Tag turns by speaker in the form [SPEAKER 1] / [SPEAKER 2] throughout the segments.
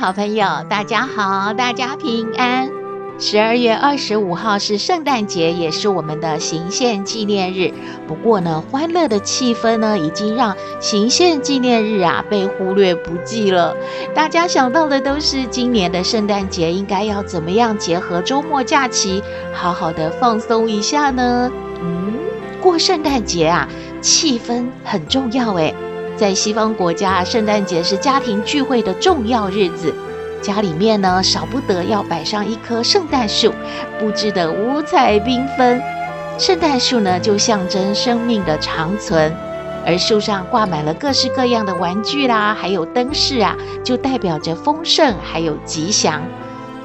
[SPEAKER 1] 好朋友，大家好，大家平安。十二月二十五号是圣诞节，也是我们的行宪纪念日。不过呢，欢乐的气氛呢，已经让行宪纪念日啊被忽略不计了。大家想到的都是今年的圣诞节应该要怎么样结合周末假期，好好的放松一下呢？嗯，过圣诞节啊，气氛很重要诶。在西方国家，圣诞节是家庭聚会的重要日子。家里面呢，少不得要摆上一棵圣诞树，布置得五彩缤纷。圣诞树呢，就象征生命的长存，而树上挂满了各式各样的玩具啦，还有灯饰啊，就代表着丰盛还有吉祥。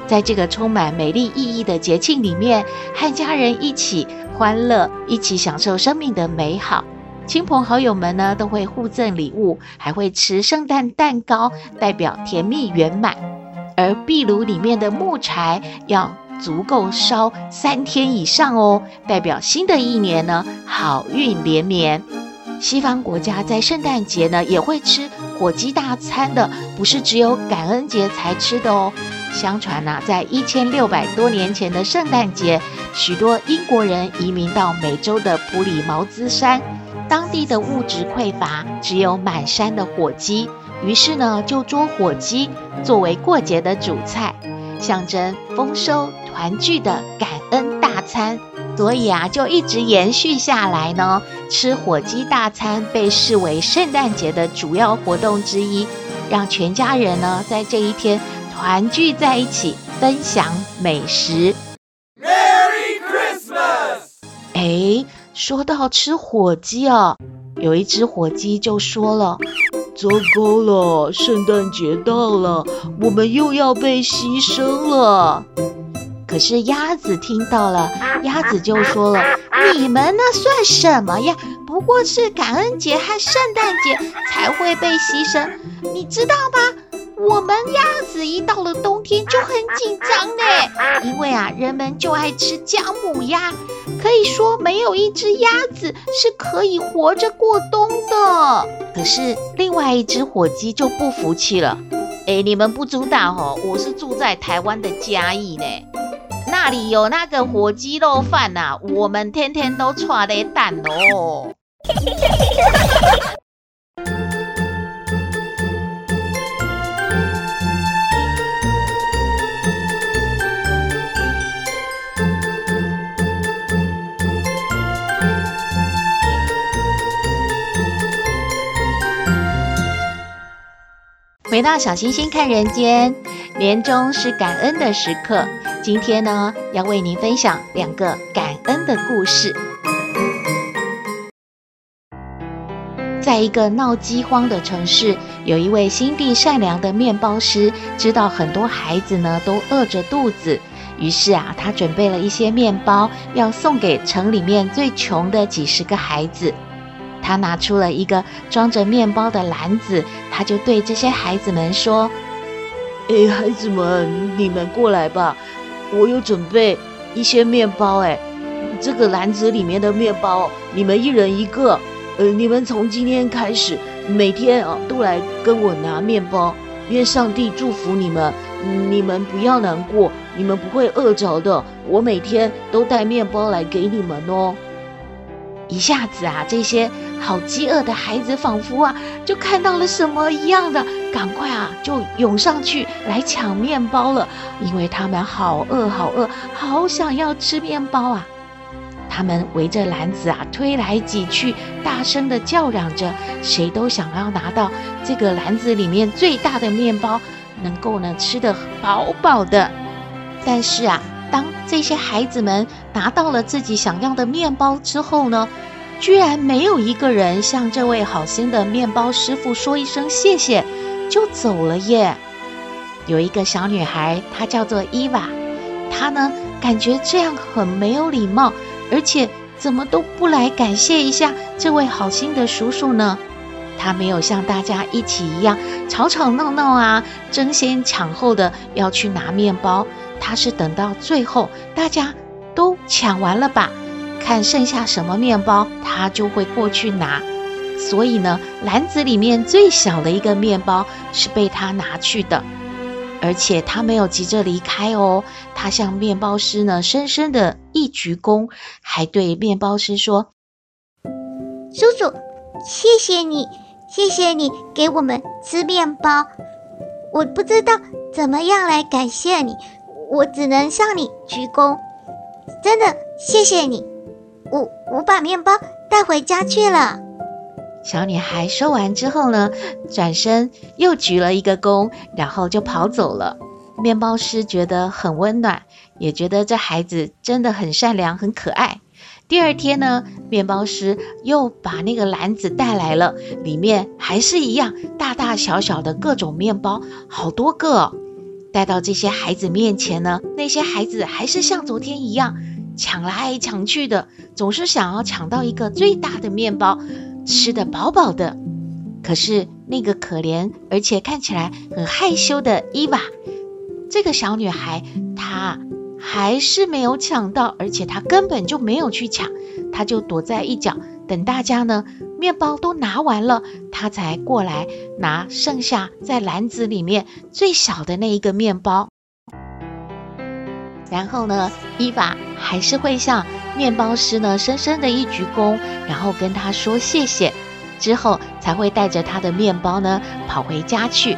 [SPEAKER 1] 在这个充满美丽意义的节庆里面，和家人一起欢乐，一起享受生命的美好。亲朋好友们呢，都会互赠礼物，还会吃圣诞蛋糕，代表甜蜜圆满。而壁炉里面的木柴要足够烧三天以上哦，代表新的一年呢，好运连绵。西方国家在圣诞节呢也会吃火鸡大餐的，不是只有感恩节才吃的哦。相传呐、啊，在一千六百多年前的圣诞节，许多英国人移民到美洲的普里茅兹山，当地的物质匮乏，只有满山的火鸡。于是呢，就捉火鸡作为过节的主菜，象征丰收团聚的感恩大餐。所以啊，就一直延续下来呢。吃火鸡大餐被视为圣诞节的主要活动之一，让全家人呢在这一天团聚在一起，分享美食。说到吃火鸡啊，有一只火鸡就说了。糟糕了，圣诞节到了，我们又要被牺牲了。可是鸭子听到了，鸭子就说了：“你们那算什么呀？不过是感恩节和圣诞节才会被牺牲，你知道吗？”我们鸭子一到了冬天就很紧张呢，因为啊，人们就爱吃姜母鸭，可以说没有一只鸭子是可以活着过冬的。可是另外一只火鸡就不服气了，哎，你们不知道哦，我是住在台湾的嘉义呢，那里有那个火鸡肉饭呐、啊，我们天天都吃的蛋哦。回到小星星看人间，年终是感恩的时刻。今天呢，要为您分享两个感恩的故事。在一个闹饥荒的城市，有一位心地善良的面包师，知道很多孩子呢都饿着肚子，于是啊，他准备了一些面包，要送给城里面最穷的几十个孩子。他拿出了一个装着面包的篮子，他就对这些孩子们说：“哎，孩子们，你们过来吧，我有准备一些面包。哎，这个篮子里面的面包，你们一人一个。呃，你们从今天开始，每天啊都来跟我拿面包。愿上帝祝福你们，你们不要难过，你们不会饿着的。我每天都带面包来给你们哦。”一下子啊，这些好饥饿的孩子仿佛啊，就看到了什么一样的，赶快啊，就涌上去来抢面包了，因为他们好饿，好饿，好想要吃面包啊！他们围着篮子啊，推来挤去，大声的叫嚷着，谁都想要拿到这个篮子里面最大的面包，能够呢吃得饱饱的。但是啊，当这些孩子们拿到了自己想要的面包之后呢，居然没有一个人向这位好心的面包师傅说一声谢谢，就走了耶。有一个小女孩，她叫做伊娃，她呢感觉这样很没有礼貌，而且怎么都不来感谢一下这位好心的叔叔呢？她没有像大家一起一样吵吵闹闹啊，争先抢后的要去拿面包。她是等到最后大家抢完了吧，看剩下什么面包，他就会过去拿。所以呢，篮子里面最小的一个面包是被他拿去的。而且他没有急着离开哦，他向面包师呢深深的一鞠躬，还对面包师说：“
[SPEAKER 2] 叔叔，谢谢你，谢谢你给我们吃面包。我不知道怎么样来感谢你，我只能向你鞠躬。真的，谢谢你。我我把面包带回家去了。”
[SPEAKER 1] 小女孩说完之后呢，转身又鞠了一个躬，然后就跑走了。面包师觉得很温暖，也觉得这孩子真的很善良、很可爱。第二天呢，面包师又把那个篮子带来了，里面还是一样大大小小的各种面包，好多个哦。带到这些孩子面前呢，那些孩子还是像昨天一样抢来抢去的，总是想要抢到一个最大的面包。吃得饱饱的，可是那个可怜而且看起来很害羞的伊娃，这个小女孩，她还是没有抢到，而且她根本就没有去抢，她就躲在一角，等大家呢面包都拿完了，他才过来拿剩下在篮子里面最小的那一个面包。然后呢，伊娃还是会向面包师呢深深的一鞠躬，然后跟他说谢谢，之后才会带着他的面包呢跑回家去。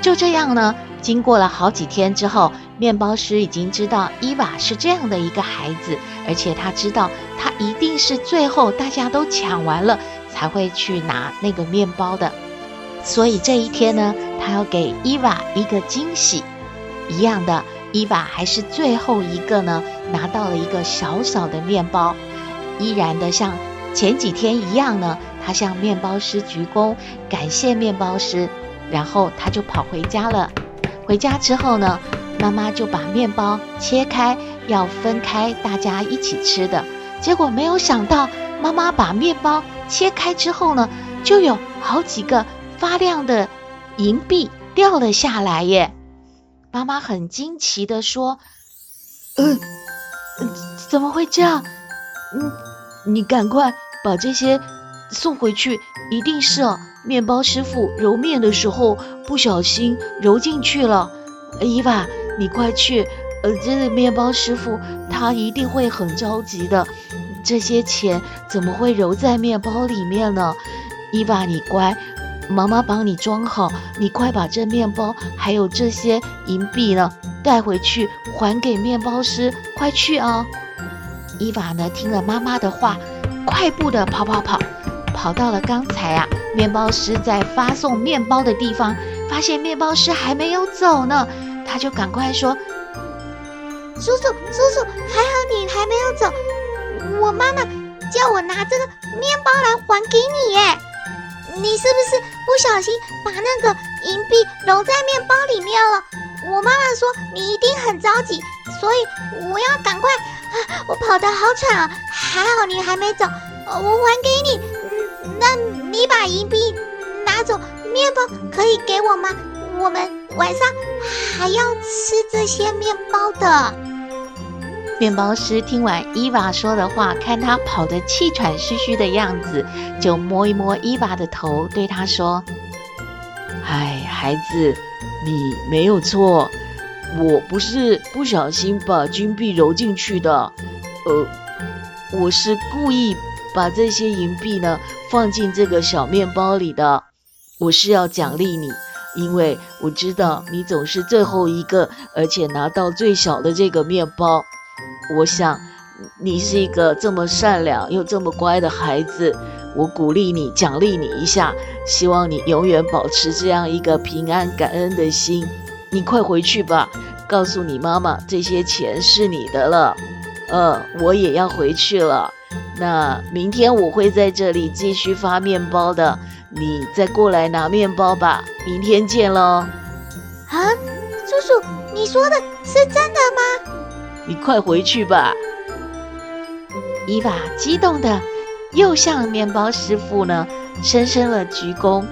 [SPEAKER 1] 就这样呢，经过了好几天之后，面包师已经知道伊娃是这样的一个孩子，而且他知道他一定是最后大家都抢完了才会去拿那个面包的，所以这一天呢，他要给伊娃一个惊喜，一样的。伊娃还是最后一个呢，拿到了一个小小的面包，依然的像前几天一样呢，他向面包师鞠躬，感谢面包师，然后他就跑回家了。回家之后呢，妈妈就把面包切开，要分开大家一起吃的。结果没有想到，妈妈把面包切开之后呢，就有好几个发亮的银币掉了下来耶。妈妈很惊奇地说：“嗯，怎么会这样？嗯，你赶快把这些送回去，一定是，面包师傅揉面的时候不小心揉进去了。伊娃，你快去，呃，这个面包师傅他一定会很着急的。这些钱怎么会揉在面包里面呢？伊娃，你乖。”妈妈帮你装好，你快把这面包还有这些银币呢带回去还给面包师，快去啊！伊娃呢听了妈妈的话，快步的跑跑跑，跑到了刚才啊面包师在发送面包的地方，发现面包师还没有走呢，他就赶快说：“
[SPEAKER 2] 叔叔，叔叔，还好你还没有走，我妈妈叫我拿这个面包来还给你耶。”你是不是不小心把那个银币揉在面包里面了？我妈妈说你一定很着急，所以我要赶快啊！我跑得好惨啊！还好你还没走，我还给你。那你把银币拿走，面包可以给我吗？我们晚上还要吃这些面包的。
[SPEAKER 1] 面包师听完伊娃说的话，看她跑得气喘吁吁的样子，就摸一摸伊娃的头，对她说：“哎，孩子，你没有错，我不是不小心把金币揉进去的，呃，我是故意把这些银币呢放进这个小面包里的。我是要奖励你，因为我知道你总是最后一个，而且拿到最小的这个面包。”我想，你是一个这么善良又这么乖的孩子，我鼓励你，奖励你一下，希望你永远保持这样一个平安感恩的心。你快回去吧，告诉你妈妈，这些钱是你的了。呃，我也要回去了，那明天我会在这里继续发面包的，你再过来拿面包吧。明天见喽。啊，
[SPEAKER 2] 叔叔，你说的是真的吗？
[SPEAKER 1] 你快回去吧。伊娃激动的又向面包师傅呢深深了鞠躬，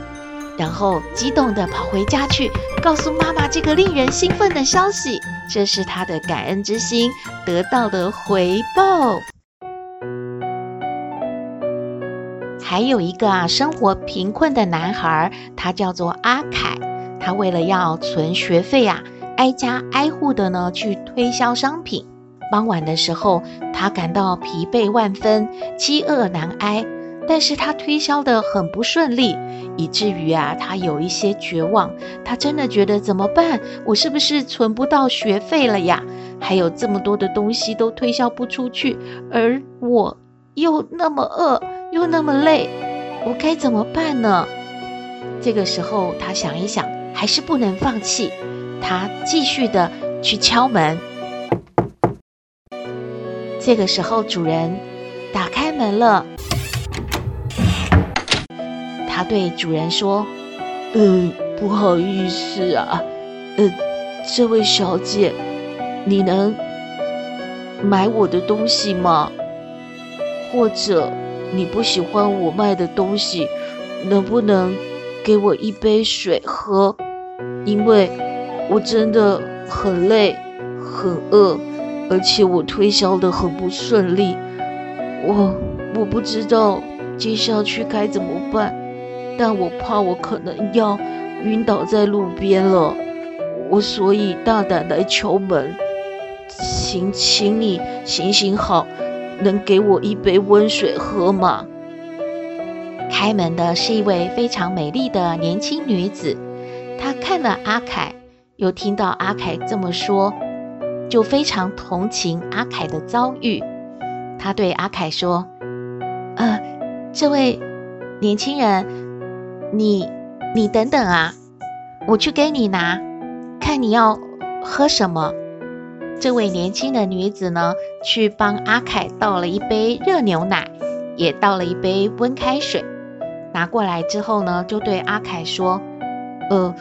[SPEAKER 1] 然后激动的跑回家去，告诉妈妈这个令人兴奋的消息。这是他的感恩之心得到的回报。还有一个啊，生活贫困的男孩，他叫做阿凯，他为了要存学费啊。挨家挨户的呢去推销商品，傍晚的时候，他感到疲惫万分，饥饿难挨。但是他推销得很不顺利，以至于啊，他有一些绝望。他真的觉得怎么办？我是不是存不到学费了呀？还有这么多的东西都推销不出去，而我又那么饿，又那么累，我该怎么办呢？这个时候，他想一想，还是不能放弃。他继续的去敲门，这个时候主人打开门了。他对主人说：“嗯，不好意思啊，呃，这位小姐，你能买我的东西吗？或者你不喜欢我卖的东西，能不能给我一杯水喝？因为……”我真的很累，很饿，而且我推销的很不顺利。我我不知道接下去该怎么办，但我怕我可能要晕倒在路边了。我所以大胆来敲门，请请你行行好，能给我一杯温水喝吗？开门的是一位非常美丽的年轻女子，她看了阿凯。又听到阿凯这么说，就非常同情阿凯的遭遇。他对阿凯说：“呃，这位年轻人，你你等等啊，我去给你拿，看你要喝什么。”这位年轻的女子呢，去帮阿凯倒了一杯热牛奶，也倒了一杯温开水。拿过来之后呢，就对阿凯说：“呃。”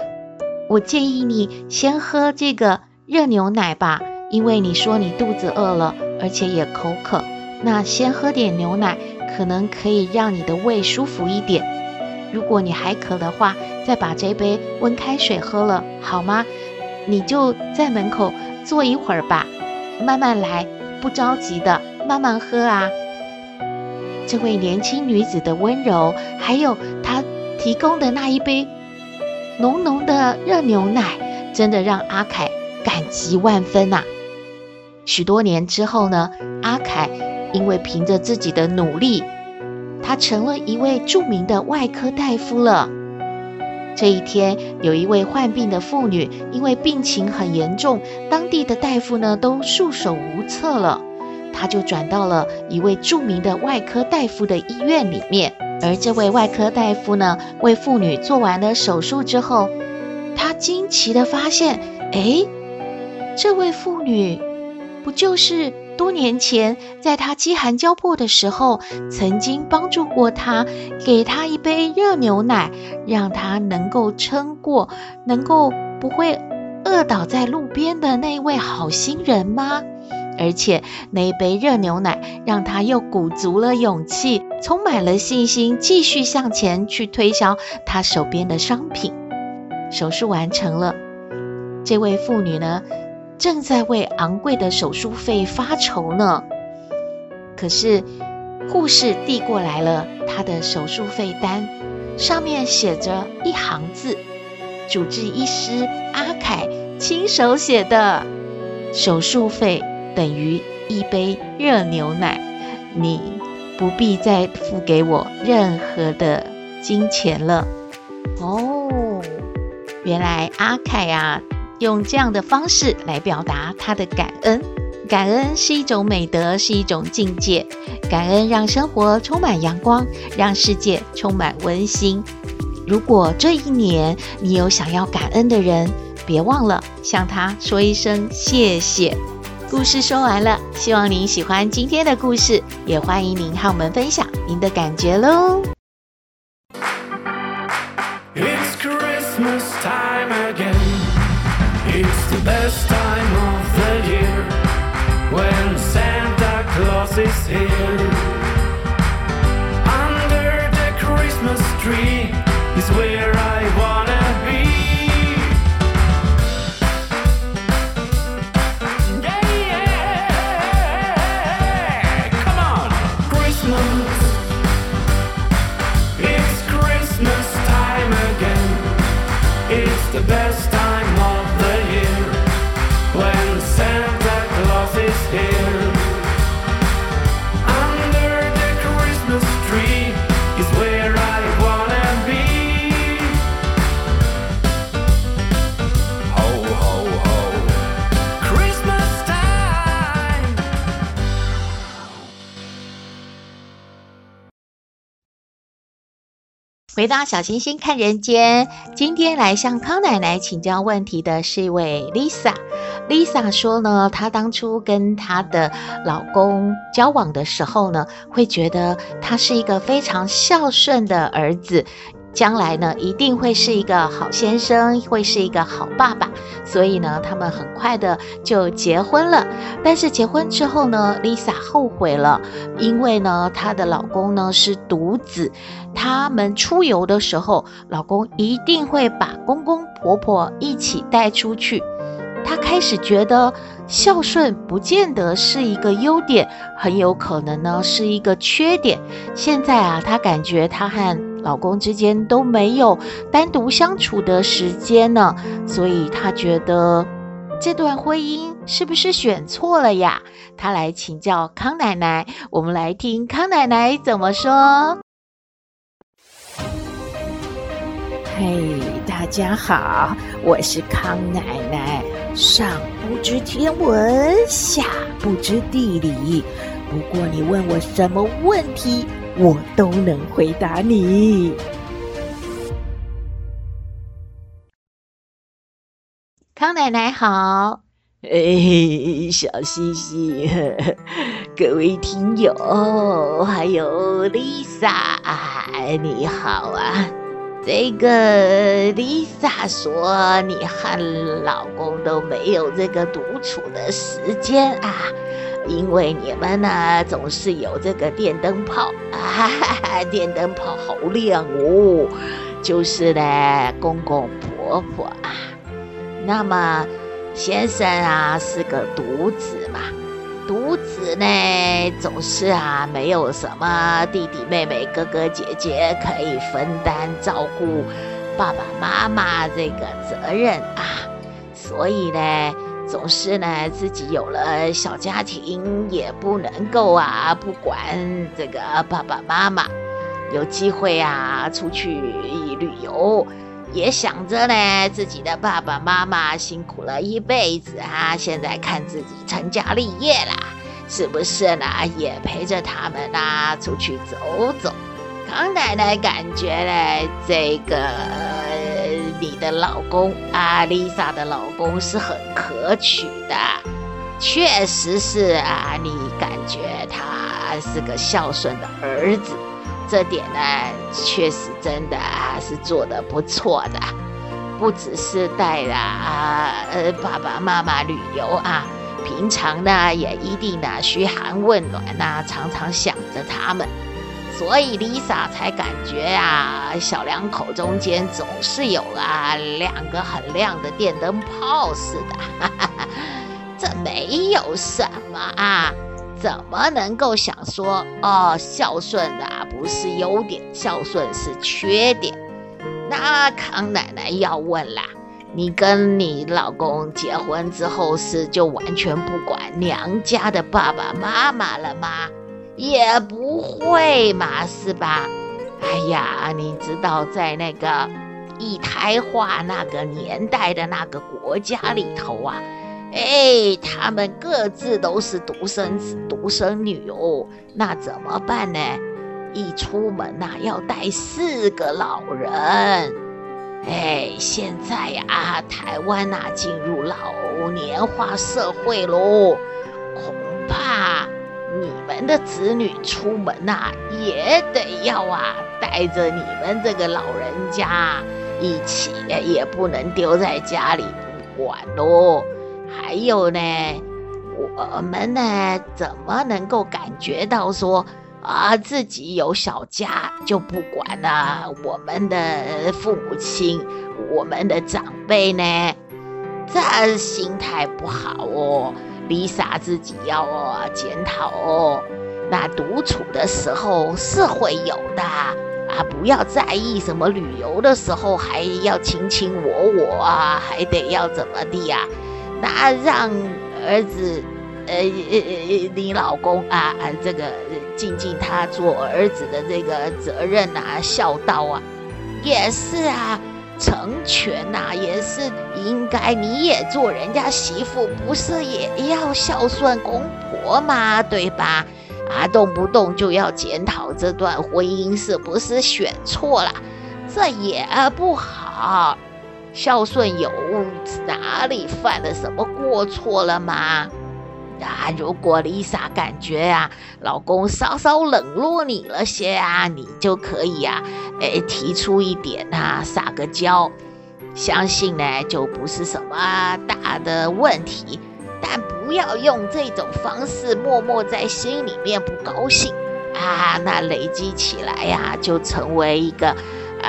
[SPEAKER 1] 我建议你先喝这个热牛奶吧，因为你说你肚子饿了，而且也口渴。那先喝点牛奶，可能可以让你的胃舒服一点。如果你还渴的话，再把这杯温开水喝了，好吗？你就在门口坐一会儿吧，慢慢来，不着急的，慢慢喝啊。这位年轻女子的温柔，还有她提供的那一杯。浓浓的热牛奶，真的让阿凯感激万分呐、许多年之后呢，阿凯因为凭着自己的努力，他成了一位著名的外科大夫了。这一天，有一位患病的妇女，因为病情很严重，当地的大夫呢都束手无策了，他就转到了一位著名的外科大夫的医院里面。而这位外科大夫呢，为妇女做完了手术之后，他惊奇地发现，哎，这位妇女不就是多年前在他饥寒交迫的时候，曾经帮助过他，给他一杯热牛奶，让他能够撑过，能够不会饿倒在路边的那位好心人吗？而且那一杯热牛奶让他又鼓足了勇气，充满了信心，继续向前去推销他手边的商品。手术完成了，这位妇女呢，正在为昂贵的手术费发愁呢。可是护士递过来了她的手术费单，上面写着一行字：“主治医师阿凯亲手写的手术费。”等于一杯热牛奶，你不必再付给我任何的金钱了。哦，原来阿凯啊，用这样的方式来表达他的感恩。感恩是一种美德，是一种境界。感恩让生活充满阳光，让世界充满温馨。如果这一年你有想要感恩的人，别忘了向他说一声谢谢。
[SPEAKER 3] 故事说完了，希望您喜欢今天的故事，也欢迎您和我们分享您的感觉喽。
[SPEAKER 4] It's Christmas time again. It's the best time of the year when Santa Claus is here.
[SPEAKER 3] 回到小星星看人间，今天来向康奶奶请教问题的是一位 Lisa。Lisa 说呢，她当初跟她的老公交往的时候呢，会觉得他是一个非常孝顺的儿子。将来呢，一定会是一个好先生，会是一个好爸爸，所以呢，他们很快的就结婚了。但是结婚之后呢，Lisa 后悔了，因为呢，她的老公呢是独子，他们出游的时候，老公一定会把公公婆婆一起带出去。她开始觉得孝顺不见得是一个优点，很有可能呢是一个缺点。现在啊，她感觉她和老公之间都没有单独相处的时间呢，所以她觉得这段婚姻是不是选错了呀？她来请教康奶奶，我们来听康奶奶怎么说。
[SPEAKER 1] 嘿，大家好，我是康奶奶。上不知天文，下不知地理，不过你问我什么问题，我都能回答你。
[SPEAKER 3] 康奶奶好，
[SPEAKER 1] 哎，小星星，各位听友，还有 Lisa，你好啊。这个 Lisa 说，你和老公都没有这个独处的时间啊，因为你们呢总是有这个电灯泡 啊，电灯泡好亮哦，就是呢公公婆婆啊。那么先生啊是个独子嘛。独子呢，总是啊，没有什么弟弟妹妹、哥哥姐姐可以分担照顾爸爸妈妈这个责任啊，所以呢，总是呢自己有了小家庭，也不能够啊不管这个爸爸妈妈，有机会啊出去旅游。也想着呢，自己的爸爸妈妈辛苦了一辈子啊，现在看自己成家立业啦，是不是呢？也陪着他们啊出去走走。康奶奶感觉呢，这个、你的老公阿丽莎的老公是很可取的，确实是啊，你感觉他是个孝顺的儿子。这点呢，确实真的啊是做的不错的，不只是带了啊呃爸爸妈妈旅游啊，平常呢也一定呢嘘寒问暖呐、常常想着他们，所以 Lisa 才感觉啊小两口中间总是有啊两个很亮的电灯泡似的，哈哈哈，这没有什么啊。怎么能够想说哦，孝顺啊不是优点，孝顺是缺点？那康奶奶要问啦，你跟你老公结婚之后是就完全不管娘家的爸爸妈妈了吗？也不会嘛，是吧？哎呀，你知道在那个一胎化那个年代的那个国家里头啊。哎，他们各自都是独生子、独生女哦，那怎么办呢？一出门呐，要带四个老人。哎，现在呀，台湾呐，进入老年化社会喽，恐怕你们的子女出门呐、啊，也得要啊，带着你们这个老人家一起，也不能丢在家里不管喽。还有呢，我们呢，怎么能够感觉到说啊，自己有小家就不管了、啊？我们的父母亲，我们的长辈呢，这心态不好哦。Lisa 自己要哦检讨哦，那独处的时候是会有的啊，不要在意什么旅游的时候还要卿卿我我啊，还得要怎么地呀、啊？那让儿子，呃呃你老公啊啊这个尽尽他做儿子的这个责任啊，孝道啊，也是啊。成全呐、也是应该。你也做人家媳妇，不是也要孝顺公婆吗？对吧？啊，动不动就要检讨这段婚姻是不是选错了，这也不好。孝顺有哪里犯了什么过错了吗？啊，如果 Lisa 感觉啊，老公稍稍冷落你了些啊，你就可以啊，哎，提出一点啊，撒个娇，相信呢就不是什么大的问题，但不要用这种方式默默在心里面不高兴啊，那累积起来呀、就成为一个。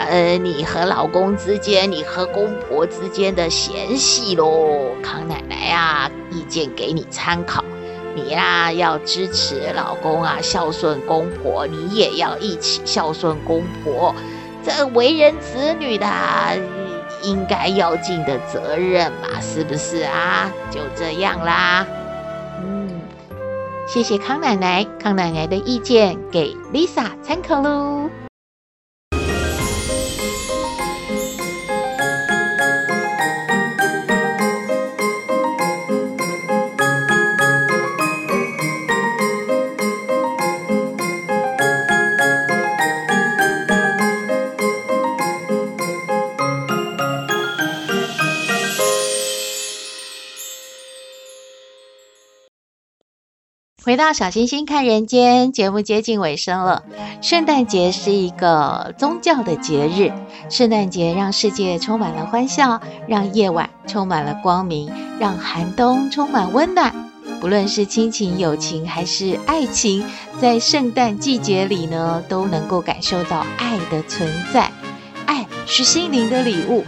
[SPEAKER 1] 呃，你和老公之间，你和公婆之间的嫌隙喽，康奶奶啊，意见给你参考。你呀，要支持老公啊，孝顺公婆，你也要一起孝顺公婆。这为人子女的应该要尽的责任嘛，是不是啊？就这样啦。
[SPEAKER 5] 嗯，谢谢康奶奶，康奶奶的意见给 Lisa 参考喽。回到小星星看人间，节目接近尾声了。圣诞节是一个宗教的节日，圣诞节让世界充满了欢笑，让夜晚充满了光明，让寒冬充满温暖。不论是亲情、友情还是爱情，在圣诞季节里呢，都能够感受到爱的存在。爱是心灵的礼物，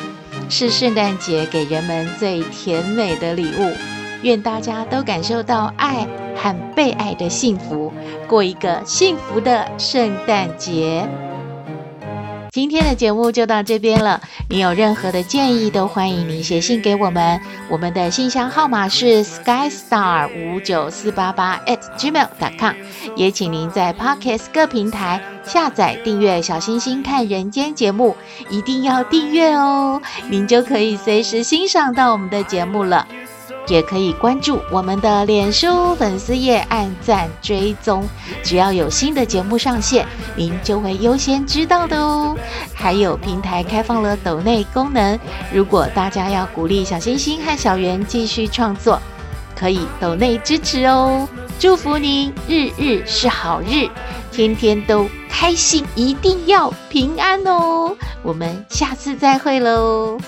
[SPEAKER 5] 是圣诞节给人们最甜美的礼物。愿大家都感受到爱和被爱的幸福，过一个幸福的圣诞节。今天的节目就到这边了。你有任何的建议，都欢迎你写信给我们。我们的信箱号码是 skystar 五九四八八 at gmail.com。也请您在 Pocket 各平台下载订阅“小星星看人间”节目，一定要订阅哦，您就可以随时欣赏到我们的节目了。也可以关注我们的脸书粉丝页，按赞追踪，只要有新的节目上线，您就会优先知道的哦。还有平台开放了抖内功能，如果大家要鼓励小星星和小圆继续创作，可以抖内支持哦。祝福您日日是好日，天天都开心，一定要平安哦。我们下次再会喽。